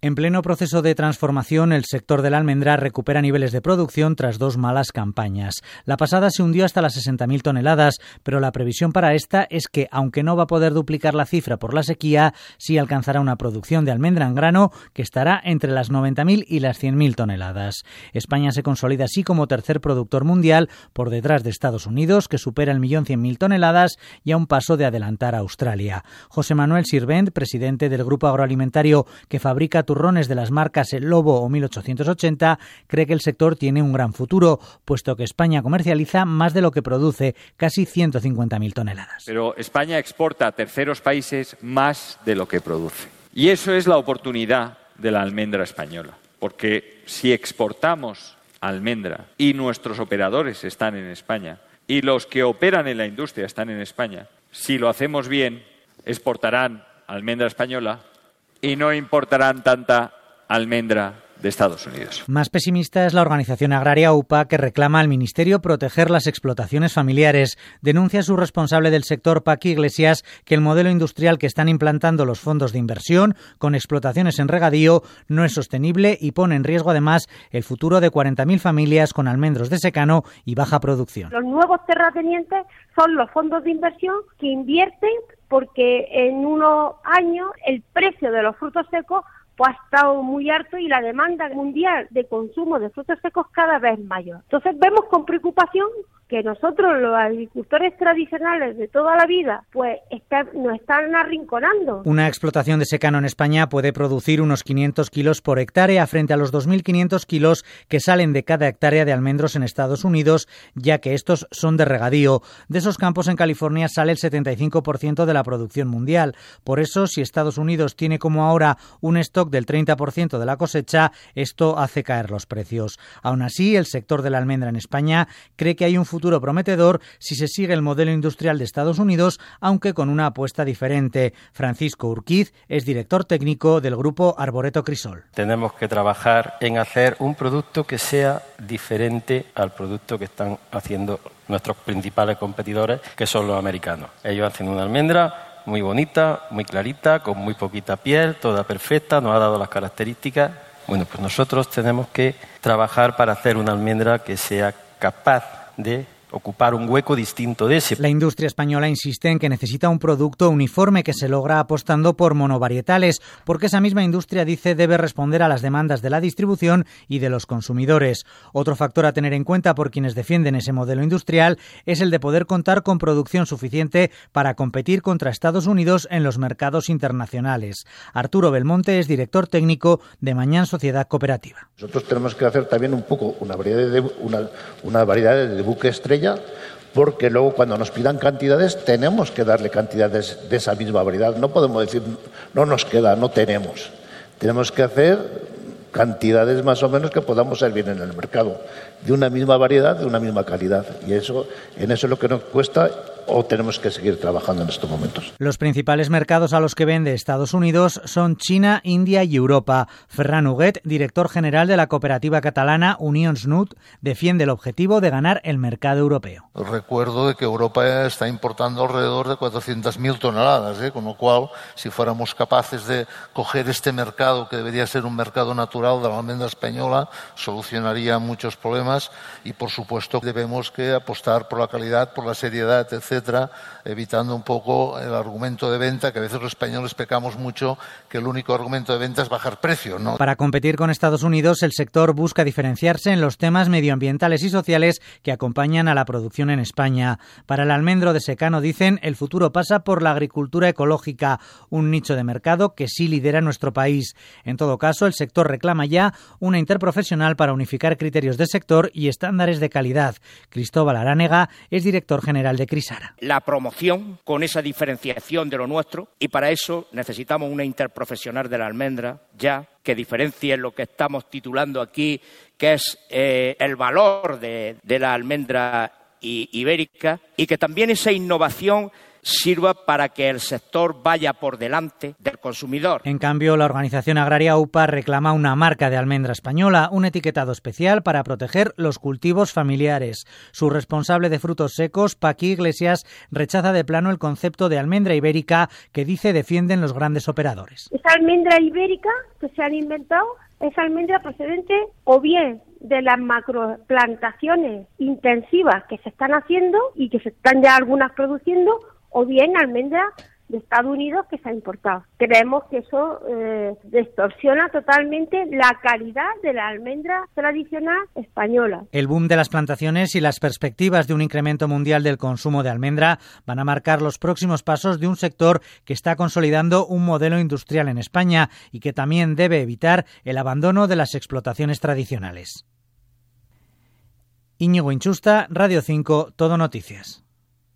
En pleno proceso de transformación, el sector de la almendra recupera niveles de producción tras dos malas campañas. La pasada se hundió hasta las 60.000 toneladas, pero la previsión para esta es que, aunque no va a poder duplicar la cifra por la sequía, sí alcanzará una producción de almendra en grano que estará entre las 90.000 y las 100.000 toneladas. España se consolida así como tercer productor mundial por detrás de Estados Unidos, que supera el millón 100.000 toneladas y a un paso de adelantar a Australia. José Manuel Sirvent, presidente del grupo agroalimentario que fabrica turrones de las marcas El Lobo o 1880, cree que el sector tiene un gran futuro, puesto que España comercializa más de lo que produce, casi 150.000 toneladas. Pero España exporta a terceros países más de lo que produce. Y eso es la oportunidad de la almendra española, porque si exportamos almendra y nuestros operadores están en España y los que operan en la industria están en España, si lo hacemos bien, exportarán almendra española y no importarán tanta almendra de Estados Unidos. Más pesimista es la organización agraria UPA que reclama al Ministerio proteger las explotaciones familiares. Denuncia su responsable del sector, Paqui Iglesias, que el modelo industrial que están implantando los fondos de inversión con explotaciones en regadío no es sostenible y pone en riesgo además el futuro de 40.000 familias con almendros de secano y baja producción. Los nuevos terratenientes son los fondos de inversión que invierten porque en unos años el precio de los frutos secos pues, ha estado muy alto y la demanda mundial de consumo de frutos secos cada vez mayor. Entonces vemos con preocupación que nosotros los agricultores tradicionales de toda la vida pues nos están arrinconando. Una explotación de secano en España puede producir unos 500 kilos por hectárea frente a los 2.500 kilos que salen de cada hectárea de almendros en Estados Unidos, ya que estos son de regadío. De esos campos en California sale el 75% de la producción mundial. Por eso, si Estados Unidos tiene como ahora un stock del 30% de la cosecha, esto hace caer los precios. Aún así, el sector de la almendra en España cree que hay un futuro prometedor si se sigue el modelo industrial de Estados Unidos, aunque con una apuesta diferente. Francisco Urquiz es director técnico del grupo Arboreto Crisol. Tenemos que trabajar en hacer un producto que sea diferente al producto que están haciendo nuestros principales competidores, que son los americanos. Ellos hacen una almendra muy bonita, muy clarita, con muy poquita piel, toda perfecta, nos ha dado las características. Bueno, pues nosotros tenemos que trabajar para hacer una almendra que sea capaz de ocupar un hueco distinto de ese. La industria española insiste en que necesita un producto uniforme que se logra apostando por monovarietales, porque esa misma industria dice debe responder a las demandas de la distribución y de los consumidores. Otro factor a tener en cuenta por quienes defienden ese modelo industrial es el de poder contar con producción suficiente para competir contra Estados Unidos en los mercados internacionales. Arturo Belmonte es director técnico de Mañana Sociedad Cooperativa. Nosotros tenemos que hacer también un poco una variedad de, una, una variedad de buques 30 porque luego cuando nos pidan cantidades tenemos que darle cantidades de esa misma variedad. No podemos decir, no nos queda, no tenemos. Tenemos que hacer cantidades más o menos que podamos servir en el mercado, de una misma variedad, de una misma calidad. Y eso, en eso es lo que nos cuesta o tenemos que seguir trabajando en estos momentos. Los principales mercados a los que vende Estados Unidos son China, India y Europa. Ferran Huguet, director general de la cooperativa catalana Unión Snut, defiende el objetivo de ganar el mercado europeo. Recuerdo de que Europa está importando alrededor de 400.000 toneladas, ¿eh? con lo cual, si fuéramos capaces de coger este mercado, que debería ser un mercado natural de la almendra española, solucionaría muchos problemas y, por supuesto, debemos que apostar por la calidad, por la seriedad, etc evitando un poco el argumento de venta, que a veces los españoles pecamos mucho, que el único argumento de venta es bajar precio. ¿no? Para competir con Estados Unidos, el sector busca diferenciarse en los temas medioambientales y sociales que acompañan a la producción en España. Para el almendro de secano, dicen, el futuro pasa por la agricultura ecológica, un nicho de mercado que sí lidera nuestro país. En todo caso, el sector reclama ya una interprofesional para unificar criterios de sector y estándares de calidad. Cristóbal Aránega es director general de Crisara la promoción con esa diferenciación de lo nuestro y para eso necesitamos una interprofesional de la almendra ya que diferencie lo que estamos titulando aquí, que es eh, el valor de, la almendra ibérica y que también esa innovación sirva para que el sector vaya por delante del consumidor. En cambio, la organización agraria UPA reclama una marca de almendra española, un etiquetado especial para proteger los cultivos familiares. Su responsable de frutos secos, Paqui Iglesias, rechaza de plano el concepto de almendra ibérica que dice defienden los grandes operadores. Esa almendra ibérica que se han inventado es almendra procedente o bien de las macroplantaciones intensivas que se están haciendo y que se están ya algunas produciendo o bien almendra de Estados Unidos que se ha importado. Creemos que eso eh, distorsiona totalmente la calidad de la almendra tradicional española. El boom de las plantaciones y las perspectivas de un incremento mundial del consumo de almendra van a marcar los próximos pasos de un sector que está consolidando un modelo industrial en España y que también debe evitar el abandono de las explotaciones tradicionales. Íñigo Inchusta, Radio 5, Todo Noticias.